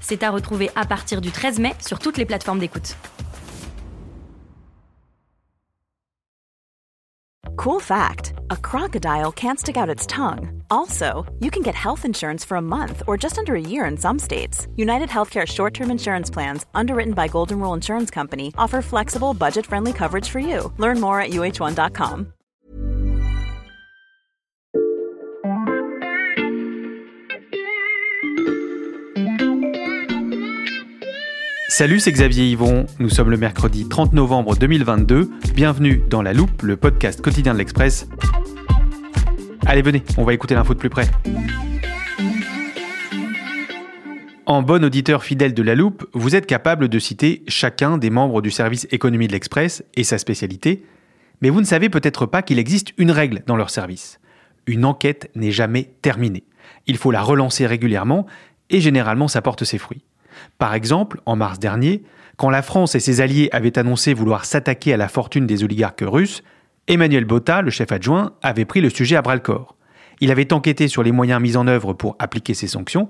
C'est à retrouver à partir du 13 mai sur toutes les plateformes d'écoute. Cool fact a crocodile can't stick out its tongue. Also, you can get health insurance for a month or just under a year in some states. United Healthcare short term insurance plans, underwritten by Golden Rule Insurance Company, offer flexible, budget friendly coverage for you. Learn more at uh1.com. Salut, c'est Xavier Yvon. Nous sommes le mercredi 30 novembre 2022. Bienvenue dans La Loupe, le podcast quotidien de l'Express. Allez, venez, on va écouter l'info de plus près. En bon auditeur fidèle de La Loupe, vous êtes capable de citer chacun des membres du service économie de l'Express et sa spécialité, mais vous ne savez peut-être pas qu'il existe une règle dans leur service. Une enquête n'est jamais terminée. Il faut la relancer régulièrement et généralement ça porte ses fruits. Par exemple, en mars dernier, quand la France et ses alliés avaient annoncé vouloir s'attaquer à la fortune des oligarques russes, Emmanuel Botta, le chef adjoint, avait pris le sujet à bras-le-corps. Il avait enquêté sur les moyens mis en œuvre pour appliquer ces sanctions,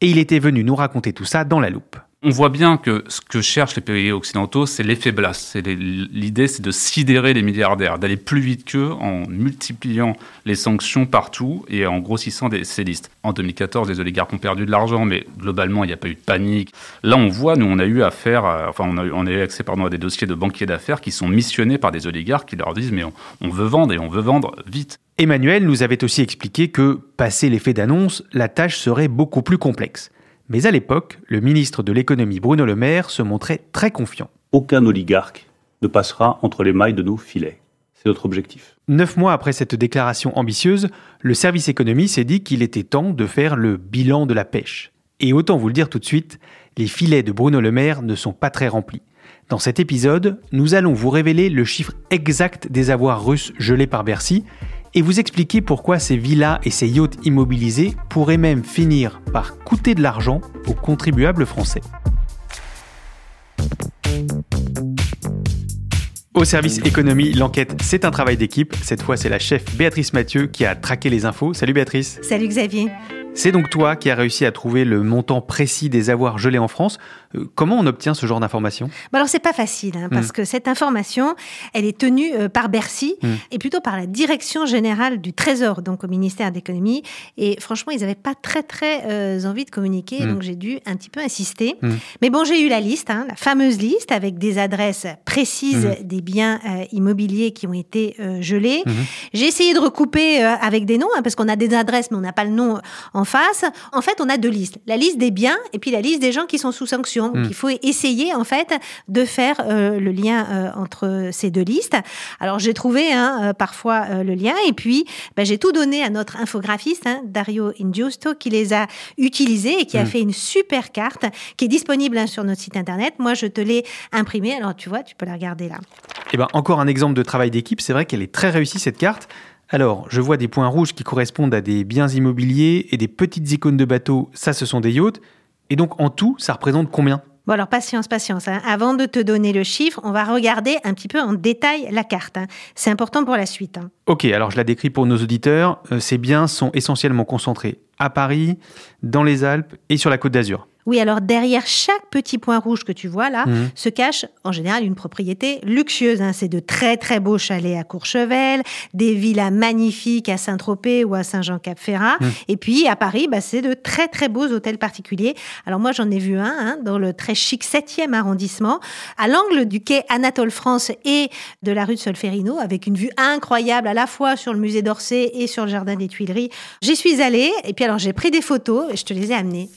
et il était venu nous raconter tout ça dans la loupe on voit bien que ce que cherchent les pays occidentaux, c'est l'effet blast. L'idée, c'est de sidérer les milliardaires, d'aller plus vite qu'eux en multipliant les sanctions partout et en grossissant ces listes. En 2014, les oligarques ont perdu de l'argent, mais globalement, il n'y a pas eu de panique. Là, on voit, nous, on a eu affaire, enfin, on a, on a eu accès pardon, à des dossiers de banquiers d'affaires qui sont missionnés par des oligarques qui leur disent, mais on veut vendre et on veut vendre vite. Emmanuel nous avait aussi expliqué que, passé l'effet d'annonce, la tâche serait beaucoup plus complexe. Mais à l'époque, le ministre de l'économie Bruno Le Maire se montrait très confiant. Aucun oligarque ne passera entre les mailles de nos filets. C'est notre objectif. Neuf mois après cette déclaration ambitieuse, le service économie s'est dit qu'il était temps de faire le bilan de la pêche. Et autant vous le dire tout de suite, les filets de Bruno Le Maire ne sont pas très remplis. Dans cet épisode, nous allons vous révéler le chiffre exact des avoirs russes gelés par Bercy et vous expliquer pourquoi ces villas et ces yachts immobilisés pourraient même finir par coûter de l'argent aux contribuables français. Au service économie, l'enquête, c'est un travail d'équipe. Cette fois, c'est la chef Béatrice Mathieu qui a traqué les infos. Salut Béatrice. Salut Xavier. C'est donc toi qui as réussi à trouver le montant précis des avoirs gelés en France. Euh, comment on obtient ce genre d'information bah Alors c'est pas facile hein, parce hmm. que cette information, elle est tenue euh, par Bercy hmm. et plutôt par la direction générale du Trésor, donc au ministère d'économie. Et franchement, ils n'avaient pas très très euh, envie de communiquer, hmm. donc j'ai dû un petit peu insister. Mais bon, j'ai eu la liste, hein, la fameuse liste avec des adresses précises des biens immobiliers qui ont été gelés. J'ai essayé de recouper avec des noms hein, parce qu'on a des adresses mais on n'a pas le nom en face. En fait, on a deux listes la liste des biens et puis la liste des gens qui sont sous sanction. Hmm. il faut essayer en fait de faire euh, le lien euh, entre ces deux listes. Alors j'ai trouvé hein, euh, parfois le lien et puis ben, j'ai tout donné à notre infographiste hein, Dario Ingiusto qui les a utilisés et qui a hmm. fait une super carte qui est disponible hein, sur notre site internet. Moi je te l'ai imprimée. Alors tu vois, tu peux la regarder là. Et eh ben encore un exemple de travail d'équipe. C'est vrai qu'elle est très réussie cette carte. Alors, je vois des points rouges qui correspondent à des biens immobiliers et des petites icônes de bateaux, ça ce sont des yachts. Et donc en tout, ça représente combien? Bon alors patience, patience. Hein. Avant de te donner le chiffre, on va regarder un petit peu en détail la carte. Hein. C'est important pour la suite. Hein. Ok, alors je la décris pour nos auditeurs. Euh, ces biens sont essentiellement concentrés à Paris, dans les Alpes et sur la Côte d'Azur. Oui, alors derrière chaque petit point rouge que tu vois là, mhm. se cache en général une propriété luxueuse. Hein. C'est de très très beaux chalets à Courchevel, des villas magnifiques à Saint-Tropez ou à Saint-Jean-Cap-Ferrat. Mhm. Et puis à Paris, bah, c'est de très très beaux hôtels particuliers. Alors moi j'en ai vu un hein, dans le très chic 7e arrondissement, à l'angle du quai Anatole France et de la rue de Solferino, avec une vue incroyable à la fois sur le musée d'Orsay et sur le jardin des Tuileries. J'y suis allée et puis alors j'ai pris des photos et je te les ai amenées.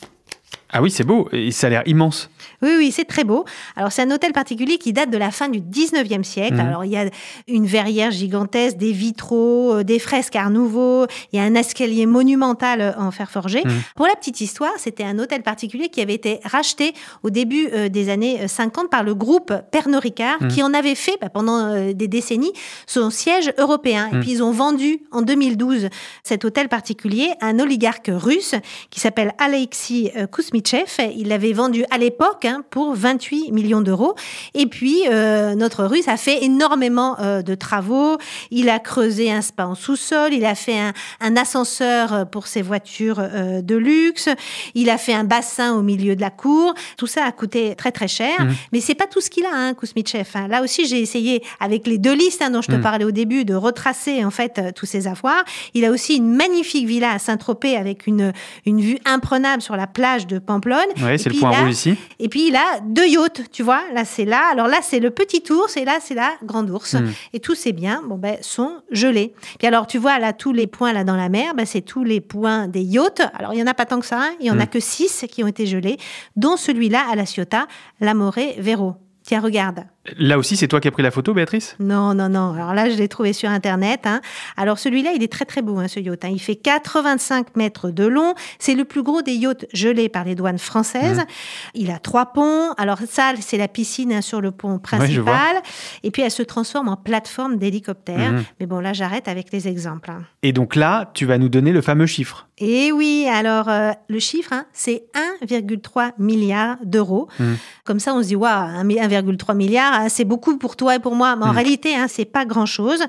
Ah oui, c'est beau, et ça a l'air immense. Oui, oui, c'est très beau. Alors, c'est un hôtel particulier qui date de la fin du 19e siècle. Mhm. Alors, il y a une verrière gigantesque, des vitraux, euh, des fresques Art Nouveau, il y a un escalier monumental euh, en fer forgé. Mhm. Pour la petite histoire, c'était un hôtel particulier qui avait été racheté au début euh, des années 50 par le groupe Pernod Ricard, Mhm. qui en avait fait bah, pendant des décennies son siège européen. Et puis, ils ont vendu en 2012 cet hôtel particulier à un oligarque russe qui s'appelle Alexis euh, Il l'avait vendu à l'époque hein, pour 28 millions d'euros. Et puis, euh, notre russe a fait énormément euh, de travaux. Il a creusé un spa en sous-sol. Il a fait un, un ascenseur euh, pour ses voitures euh, de luxe. Il a fait un bassin au milieu de la cour. Tout ça a coûté très, très cher. Mhm. Mais c'est pas tout ce qu'il a, hein, Kousmitchev. hein. Là aussi, j'ai essayé, avec les deux listes hein, dont je te Mhm. parlais au début, de retracer en fait tous ses avoirs. Il a aussi une magnifique villa à Saint-Tropez avec une, une vue imprenable sur la plage de Pamplonne. Et c'est le puis point là- rouge ici. Et puis il a deux yachts, tu vois. Là, c'est là. Alors là, c'est le petit ours et là, c'est la grande ours. Mm. Et tous ces biens, bon ben, sont gelés. Puis alors, tu vois là tous les points là dans la mer, ben, c'est tous les points des yachts. Alors il y en a pas tant que ça. hein. Il y en a Mm. que six qui ont été gelés, dont celui-là à la Ciotat, l'Amore Vero. Tiens, regarde. Là aussi, c'est toi qui as pris la photo, Béatrice? Non, non, non. Alors là, je l'ai trouvé sur Internet. hein. Alors celui-là, il est très très beau, hein, ce yacht. hein. Il fait 85 mètres de long. C'est le plus gros des yachts gelés par les douanes françaises. Mmh. Il a trois ponts. Alors ça, c'est la piscine sur le pont principal. Et puis elle se transforme en plateforme d'hélicoptère. Mhm. Mais bon, là, j'arrête avec les exemples. Et donc là, tu vas nous donner le fameux chiffre. Et oui, alors euh, le chiffre, c'est 1,3 milliard d'euros. Mhm. Comme ça, on se dit, waouh, un mi- 1,3 milliard, c'est beaucoup pour toi et pour moi. Mais en Mhm. réalité, hein, c'est pas grand-chose.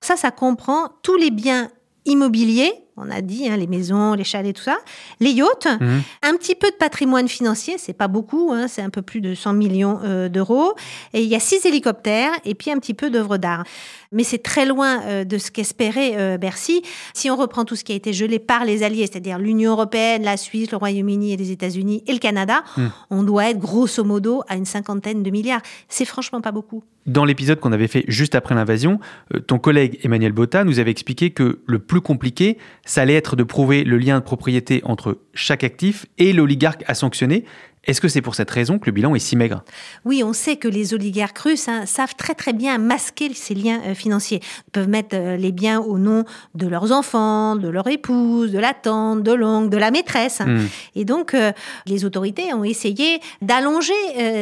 Ça, ça comprend tous les biens immobiliers. On a dit hein, les maisons, les chalets, tout ça, les yachts, Mhm. un petit peu de patrimoine financier, c'est pas beaucoup, hein, c'est un peu plus de 100 millions euh, d'euros. Et il y a six hélicoptères et puis un petit peu d'œuvres d'art. Mais c'est très loin euh, de ce qu'espérait euh, Bercy. Si on reprend tout ce qui a été gelé par les alliés, c'est-à-dire l'Union européenne, la Suisse, le Royaume-Uni et les États-Unis et le Canada, Mm. on doit être grosso modo à une cinquantaine de milliards. C'est franchement pas beaucoup. Dans l'épisode qu'on avait fait juste après l'invasion, ton collègue Emmanuel Botta nous avait expliqué que le plus compliqué, ça allait être de prouver le lien de propriété entre chaque actif et l'oligarque à sanctionner. Est-ce que c'est pour cette raison que le bilan est si maigre? Oui, on sait que les oligarques russes hein, savent très très bien masquer ces liens euh, financiers. Ils peuvent mettre euh, les biens au nom de leurs enfants, de leur épouse, de la tante, de l'oncle, de la maîtresse. Hmm. Et donc, euh, les autorités ont essayé d'allonger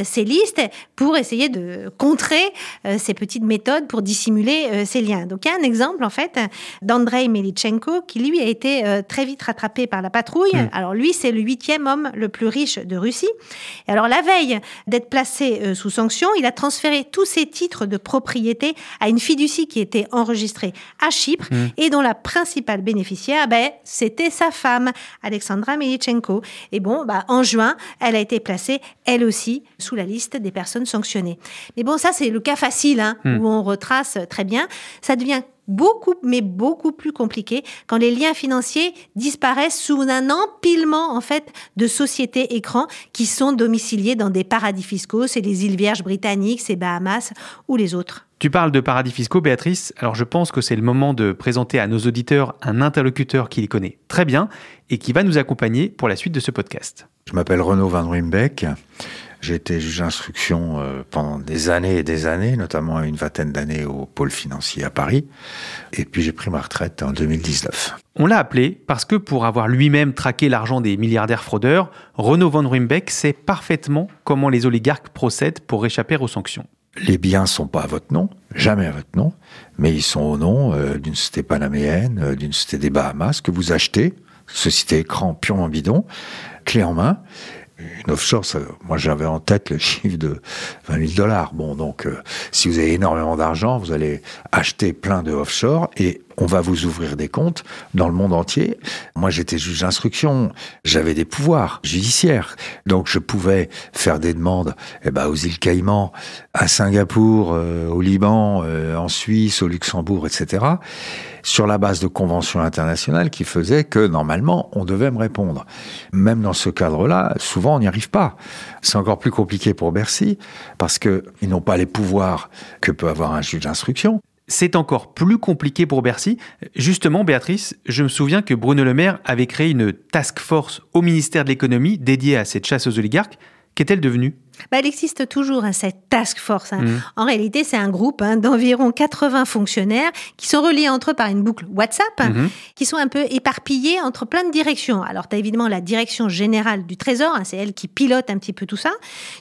ces listes pour essayer de contrer ces petites méthodes pour dissimuler ces liens. Donc, il y a un exemple, en fait, d'Andrei Melitchenko, qui, lui, a été très vite rattrapé par la patrouille. Mm. Alors, lui, c'est le huitième homme le plus riche de Russie. Et alors, la veille d'être placé euh, sous sanction, il a transféré tous ses titres de propriété à une fiducie qui était enregistrée à Chypre Mm. et dont la principale bénéficiaire, ben, c'était sa femme, Alexandra Melitchenko. Et bon, bah, en juin, elle a été placée, elle aussi, sous la liste des personnes sanctionnées. Mais bon, ça, c'est le cas facile, hein, Hmm. où on retrace très bien. Ça devient beaucoup, mais beaucoup plus compliqué quand les liens financiers disparaissent sous un empilement, en fait, de sociétés écrans qui sont domiciliées dans des paradis fiscaux. C'est les îles Vierges britanniques, c'est Bahamas ou les autres. Tu parles de paradis fiscaux, Béatrice. Alors je pense que c'est le moment de présenter à nos auditeurs un interlocuteur qui les connaît très bien et qui va nous accompagner pour la suite de ce podcast. Je m'appelle Renaud Van Ruymbeck. J'ai été juge d'instruction euh, pendant des années et des années, notamment une vingtaine d'années au pôle financier à Paris. Et puis j'ai pris ma retraite en 2019. On l'a appelé parce que pour avoir lui-même traqué l'argent des milliardaires fraudeurs, Renaud Van Ruymbeck sait parfaitement comment les oligarques procèdent pour échapper aux sanctions. Les biens sont pas à votre nom, jamais à votre nom, mais ils sont au nom euh, d'une société panaméenne, euh, d'une société des Bahamas que vous achetez, société écran purement bidon, clé en main. Offshore, moi j'avais en tête le chiffre de 20 000 dollars. Bon, donc euh, si vous avez énormément d'argent, vous allez acheter plein de offshore et on va vous ouvrir des comptes dans le monde entier. Moi j'étais juge d'instruction, j'avais des pouvoirs judiciaires, donc je pouvais faire des demandes eh ben, aux îles Caïmans, à Singapour, euh, au Liban, euh, en Suisse, au Luxembourg, etc. sur la base de conventions internationales qui faisaient que normalement on devait me répondre. Même dans ce cadre-là, souvent on n'y C'est encore plus compliqué pour Bercy parce que ils n'ont pas les pouvoirs que peut avoir un juge d'instruction. c'est encore plus compliqué pour Bercy. Justement, Béatrice, je me souviens que Bruno Le Maire avait créé une task force au ministère de l'économie dédiée à cette chasse aux oligarques. Qu'est-elle devenue? Bah, elle existe toujours, hein, cette task force. Hein. Mmh. En réalité, c'est un groupe hein, d'environ 80 fonctionnaires qui sont reliés entre eux par une boucle WhatsApp, mmh. qui sont un peu éparpillés entre plein de directions. Alors, tu as évidemment la direction générale du Trésor, c'est elle qui pilote un petit peu tout ça.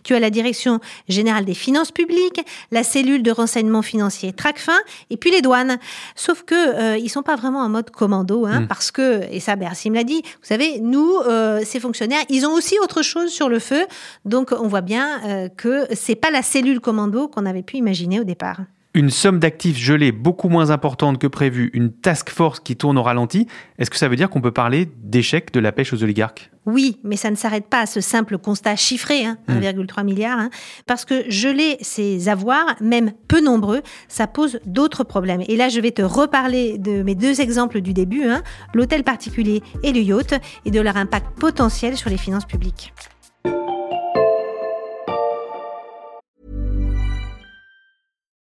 Tu as la direction générale des finances publiques, la cellule de renseignement financier TRACFIN, et puis les douanes. Sauf que euh, ils sont pas vraiment en mode commando, mmh. parce que, et ça, Bercy me l'a dit, vous savez, nous, euh, ces fonctionnaires, ils ont aussi autre chose sur le feu. Donc, on voit bien euh, que c'est pas la cellule commando qu'on avait pu imaginer au départ. Une somme d'actifs gelés beaucoup moins importante que prévu, une task force qui tourne au ralenti, est-ce que ça veut dire qu'on peut parler d'échec de la pêche aux oligarques? Oui, mais ça ne s'arrête pas à ce simple constat chiffré, 1,3 hein, hmm. milliard, hein, parce que geler ces avoirs, même peu nombreux, ça pose d'autres problèmes. Et là, je vais te reparler de mes deux exemples du début, hein, l'hôtel particulier et le yacht, et de leur impact potentiel sur les finances publiques.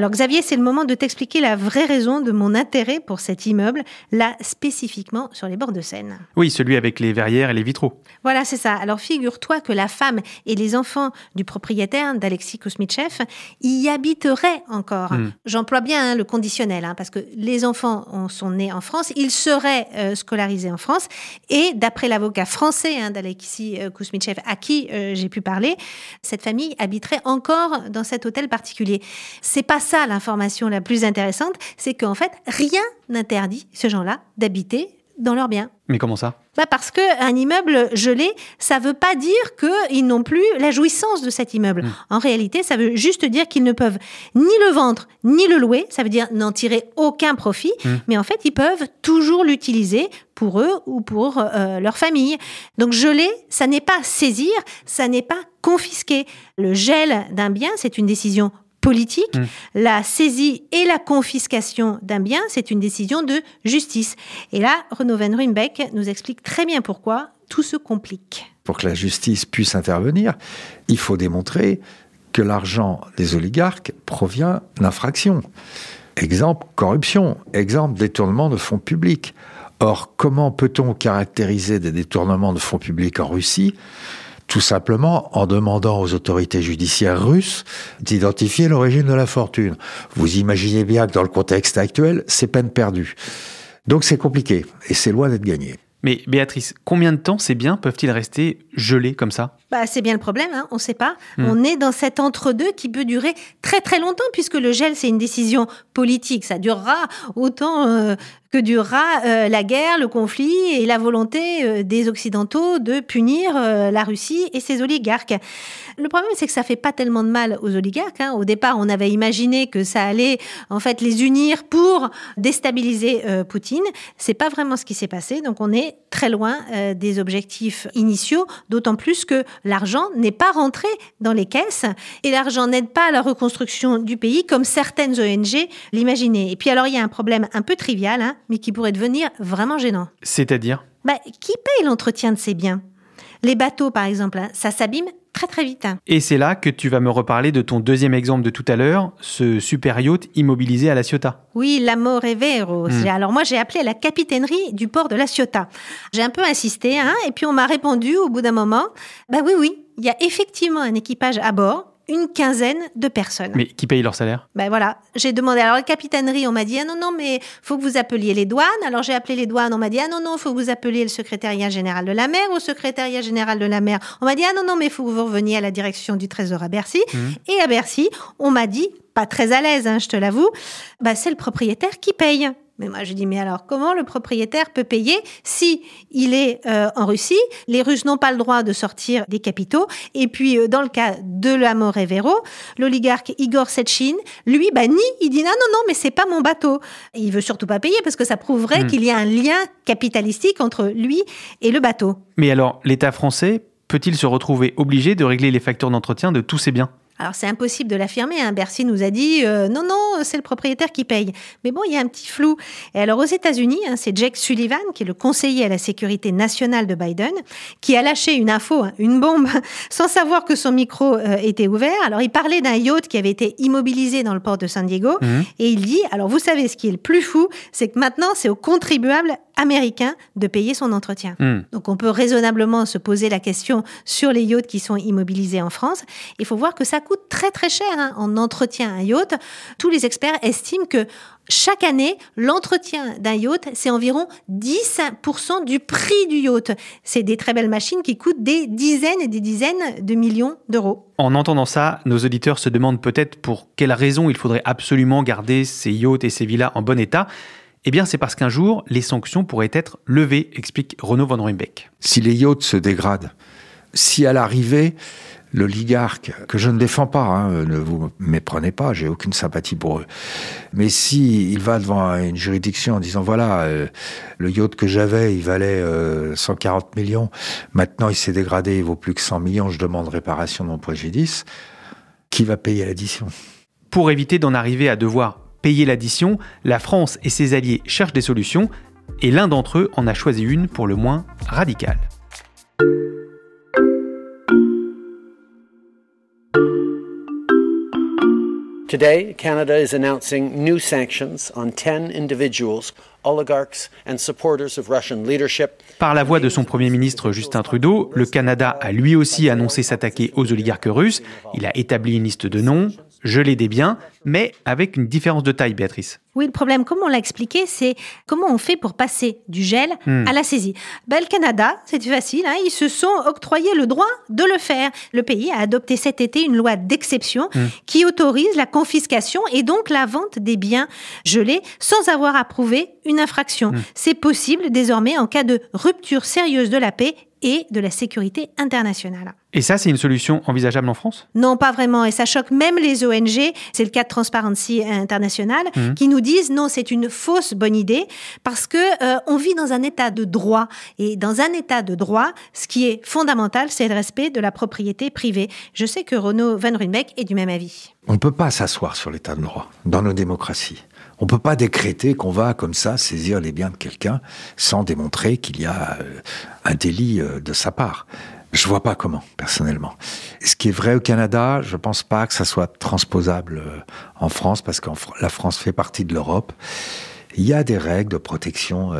Alors Xavier, c'est le moment de t'expliquer la vraie raison de mon intérêt pour cet immeuble, là spécifiquement sur les bords de Seine. Oui, celui avec les verrières et les vitraux. Voilà, c'est ça. Alors figure-toi que la femme et les enfants du propriétaire, d'Alexis Kosmitchev, y habiteraient encore. Hmm. J'emploie bien hein, le conditionnel, hein, parce que les enfants sont nés en France, ils seraient euh, scolarisés en France, et d'après l'avocat français hein, d'Alexis euh, Kosmitchev, à qui euh, j'ai pu parler, cette famille habiterait encore dans cet hôtel particulier. C'est pas ça l'information la plus intéressante, c'est qu'en fait, rien n'interdit ces gens-là d'habiter dans leurs biens. Mais comment ça? Bah Parce qu'un immeuble gelé, ça ne veut pas dire qu'ils n'ont plus la jouissance de cet immeuble. Hmm. En réalité, ça veut juste dire qu'ils ne peuvent ni le vendre, ni le louer. Ça veut dire n'en tirer aucun profit. Hmm. Mais en fait, ils peuvent toujours l'utiliser pour eux ou pour euh, leur famille. Donc geler, ça n'est pas saisir, ça n'est pas confisquer. Le gel d'un bien, c'est une décision politique. Mm. La saisie et la confiscation d'un bien, c'est une décision de justice. Et là, Renaud Van Ruymbeck nous explique très bien pourquoi tout se complique. Pour que la justice puisse intervenir, il faut démontrer que l'argent des oligarques provient d'infractions. Exemple, corruption. Exemple, détournement de fonds publics. Or, comment peut-on caractériser des détournements de fonds publics en Russie tout simplement en demandant aux autorités judiciaires russes d'identifier l'origine de la fortune. Vous imaginez bien que dans le contexte actuel, c'est peine perdue. Donc c'est compliqué et c'est loin d'être gagné. Mais Béatrice, combien de temps ces biens peuvent-ils rester gelés comme ça? Bah, C'est bien le problème, hein, on ne sait pas. Hmm. On est dans cet entre-deux qui peut durer très très longtemps puisque le gel, c'est une décision politique. Ça durera autant euh, que durera euh, la guerre, le conflit et la volonté euh, des Occidentaux de punir la Russie et ses oligarques. Le problème, c'est que ça fait pas tellement de mal aux oligarques. Hein. Au départ, on avait imaginé que ça allait en fait les unir pour déstabiliser Poutine. C'est pas vraiment ce qui s'est passé. Donc, on est très loin des objectifs initiaux, d'autant plus que l'argent n'est pas rentré dans les caisses et l'argent n'aide pas à la reconstruction du pays comme certaines ONG l'imaginaient. Et puis alors il y a un problème un peu trivial, hein, mais qui pourrait devenir vraiment gênant. C'est-à-dire? Bah, Qui paye l'entretien de ces biens? Les bateaux, par exemple, hein, ça s'abîme très très vite. Et c'est là que tu vas me reparler de ton deuxième exemple de tout à l'heure, ce super yacht immobilisé à La Ciotat. Oui, l'Amore Vero. Hmm. Alors moi j'ai appelé la capitainerie du port de La Ciotat. J'ai un peu insisté, hein, et puis on m'a répondu au bout d'un moment, bah oui oui, il y a effectivement un équipage à bord, une quinzaine de personnes. Mais qui paye leur salaire? Ben voilà, j'ai demandé. Alors la capitainerie, on m'a dit ah non non mais faut que vous appeliez les douanes. Alors j'ai appelé les douanes, on m'a dit ah non non faut que vous appeliez le secrétariat général de la mer. Au secrétariat général de la mer, on m'a dit ah non non mais faut que vous reveniez à la direction du Trésor à Bercy. Mmh. Et à Bercy, on m'a dit pas très à l'aise, hein, je te l'avoue, bah, c'est le propriétaire qui paye. Mais moi, je dis, mais alors, comment le propriétaire peut payer si il est euh, en Russie? Les Russes n'ont pas le droit de sortir des capitaux. Et puis, euh, dans le cas de l'Amore Vero, l'oligarque Igor Sechin, lui, bah, nie. Il dit, non, non, non, mais c'est pas mon bateau. il veut surtout pas payer parce que ça prouverait Hmm. qu'il y a un lien capitalistique entre lui et le bateau. Mais alors, l'État français peut-il se retrouver obligé de régler les factures d'entretien de tous ses biens? Alors c'est impossible de l'affirmer. Hein. Bercy nous a dit euh, non, non, c'est le propriétaire qui paye. Mais bon, il y a un petit flou. Et alors aux États-Unis, hein, c'est Jake Sullivan, qui est le conseiller à la sécurité nationale de Biden, qui a lâché une info, hein, une bombe, sans savoir que son micro euh, était ouvert. Alors il parlait d'un yacht qui avait été immobilisé dans le port de San Diego. Mhm. Et il dit, alors vous savez ce qui est le plus fou, c'est que maintenant c'est au contribuable américain de payer son entretien. Hmm. Donc on peut raisonnablement se poser la question sur les yachts qui sont immobilisés en France. Il faut voir que ça coûte très très cher hein, en entretien un yacht. Tous les experts estiment que chaque année, l'entretien d'un yacht, c'est environ 10% du prix du yacht. C'est des très belles machines qui coûtent des dizaines et des dizaines de millions d'euros. En entendant ça, nos auditeurs se demandent peut-être pour quelle raison il faudrait absolument garder ces yachts et ces villas en bon état. Eh bien, c'est parce qu'un jour, les sanctions pourraient être levées, explique Renaud Van Ruymbeck. Si les yachts se dégradent, si à l'arrivée, l'oligarque, que je ne défends pas, hein, ne vous méprenez pas, j'ai aucune sympathie pour eux, mais si il va devant une juridiction en disant voilà, euh, le yacht que j'avais, il valait euh, 140 millions, maintenant il s'est dégradé, il vaut plus que 100 millions, je demande réparation de mon préjudice, qui va payer l'addition? Pour éviter d'en arriver à devoir payer l'addition, la France et ses alliés cherchent des solutions, et l'un d'entre eux en a choisi une pour le moins radicale. Today, Canada is announcing new sanctions on 10 individuals, Par la voix de son Premier ministre Justin Trudeau, le Canada a lui aussi annoncé s'attaquer aux oligarques russes. Il a établi une liste de noms, gelé des biens, mais avec une différence de taille, Béatrice. Oui, le problème, comme on l'a expliqué, c'est comment on fait pour passer du gel Hmm. à la saisie. Ben, le Canada, c'est facile, hein, ils se sont octroyés le droit de le faire. Le pays a adopté cet été une loi d'exception Hmm. qui autorise la confiscation et donc la vente des biens gelés sans avoir approuvé une infraction. Hmm. C'est possible désormais en cas de rupture sérieuse de la paix et de la sécurité internationale. Et ça, c'est une solution envisageable en France? Non, pas vraiment. Et ça choque même les ONG. C'est le cas de Transparency International Mhm. qui nous disent non, c'est une fausse bonne idée parce que euh, on vit dans un état de droit. Et dans un état de droit, ce qui est fondamental, c'est le respect de la propriété privée. Je sais que Renaud Van Ruymbeck est du même avis. On ne peut pas s'asseoir sur l'état de droit dans nos démocraties. On ne peut pas décréter qu'on va comme ça saisir les biens de quelqu'un sans démontrer qu'il y a euh, un délit euh, de sa part. Je vois pas comment, personnellement. Ce qui est vrai au Canada, je pense pas que ça soit transposable euh, en France parce que la France fait partie de l'Europe. Il y a des règles de protection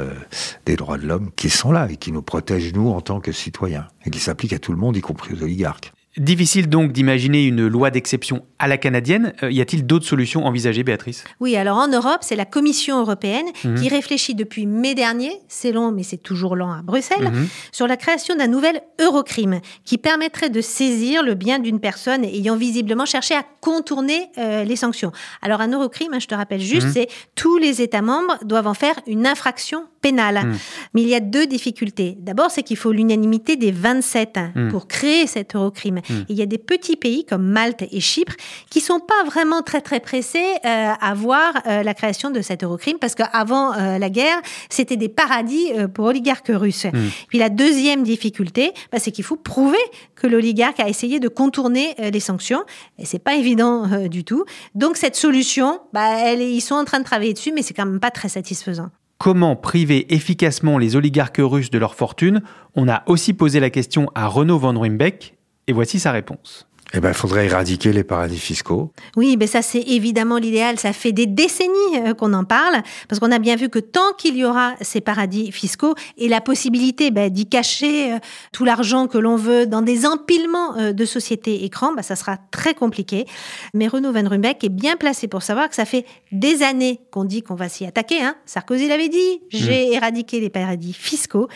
des droits de l'homme qui sont là et qui nous protègent nous en tant que citoyens et qui s'appliquent à tout le monde, y compris aux oligarques. Difficile donc d'imaginer une loi d'exception à la canadienne. Euh, y a-t-il d'autres solutions envisagées, Béatrice? Oui, alors en Europe, c'est la Commission européenne Mhm. qui réfléchit depuis mai dernier, c'est long mais c'est toujours lent à Bruxelles, Mhm. sur la création d'un nouvel Eurocrime qui permettrait de saisir le bien d'une personne ayant visiblement cherché à contourner euh, les sanctions. Alors un Eurocrime, hein, je te rappelle juste, Mhm. c'est tous les États membres doivent en faire une infraction pénale. Mhm. Mais il y a deux difficultés. D'abord, c'est qu'il faut l'unanimité des 27 hein, Mhm. pour créer cet Eurocrime. Mhm. Il y a des petits pays comme Malte et Chypre qui sont pas vraiment très très pressés euh, à voir euh, la création de cet Eurocrime parce qu'avant euh, la guerre, c'était des paradis euh, pour oligarques russes. Puis la deuxième difficulté, bah, c'est qu'il faut prouver que l'oligarque a essayé de contourner euh, les sanctions et c'est pas évident euh, du tout. Donc cette solution, bah, elle, ils sont en train de travailler dessus, mais c'est quand même pas très satisfaisant. Comment priver efficacement les oligarques russes de leur fortune On a aussi posé la question à Renaud Van Ruymbeck, et voici sa réponse. Eh ben, il faudrait éradiquer les paradis fiscaux. Oui, mais ça c'est évidemment l'idéal. Ça fait des décennies euh, qu'on en parle, parce qu'on a bien vu que tant qu'il y aura ces paradis fiscaux et la possibilité bah, d'y cacher euh, tout l'argent que l'on veut dans des empilements euh, de sociétés écrans, bah, ça sera très compliqué. Mais Renaud Van Ruymbeck est bien placé pour savoir que ça fait des années qu'on dit qu'on va s'y attaquer. Hein. Sarkozy l'avait dit, j'ai éradiqué les paradis fiscaux.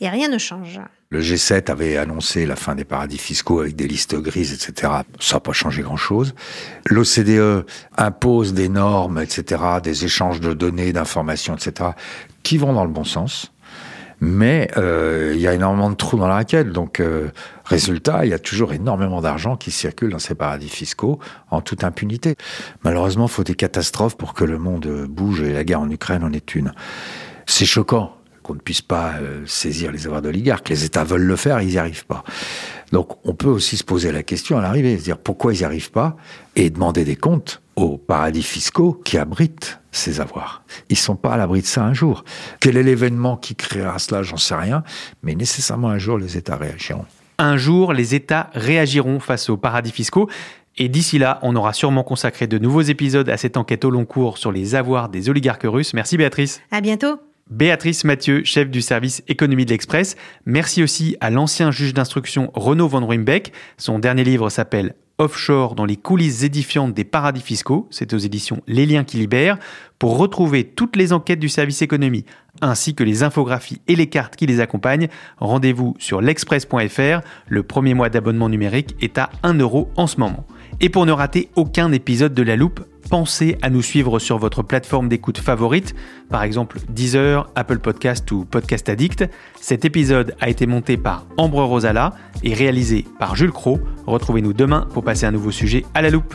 et rien ne change. Le G7 avait annoncé la fin des paradis fiscaux avec des listes grises, etc. Ça n'a pas changé grand-chose. L'OCDE impose des normes, etc., des échanges de données, d'informations, etc., qui vont dans le bon sens. Mais euh, il y a énormément de trous dans la raquette. Donc, euh, résultat, il y a toujours énormément d'argent qui circule dans ces paradis fiscaux en toute impunité. Malheureusement, il faut des catastrophes pour que le monde bouge et la guerre en Ukraine en est une. C'est choquant qu'on ne puisse pas euh, saisir les avoirs d'oligarques. Les États veulent le faire, ils n'y arrivent pas. Donc on peut aussi se poser la question à l'arrivée, se dire pourquoi ils n'y arrivent pas, et demander des comptes aux paradis fiscaux qui abritent ces avoirs. Ils sont pas à l'abri de ça un jour. Quel est l'événement qui créera cela? J'en sais rien, mais nécessairement un jour les États réagiront. Un jour, les États réagiront face aux paradis fiscaux. Et d'ici là, on aura sûrement consacré de nouveaux épisodes à cette enquête au long cours sur les avoirs des oligarques russes. Merci Béatrice. À bientôt. Béatrice Mathieu, chef du service économie de l'Express. Merci aussi à l'ancien juge d'instruction Renaud Van Ruymbeck. Son dernier livre s'appelle Offshore dans les coulisses édifiantes des paradis fiscaux. C'est aux éditions Les Liens qui libèrent. Pour retrouver toutes les enquêtes du service économie ainsi que les infographies et les cartes qui les accompagnent, rendez-vous sur l'express.fr. Le premier mois d'abonnement numérique est à 1 euro en ce moment. Et pour ne rater aucun épisode de La Loupe, pensez à nous suivre sur votre plateforme d'écoute favorite, par exemple Deezer, Apple Podcast ou Podcast Addict. Cet épisode a été monté par Ambre Rosala et réalisé par Jules Cro. Retrouvez-nous demain pour passer un nouveau sujet à la loupe.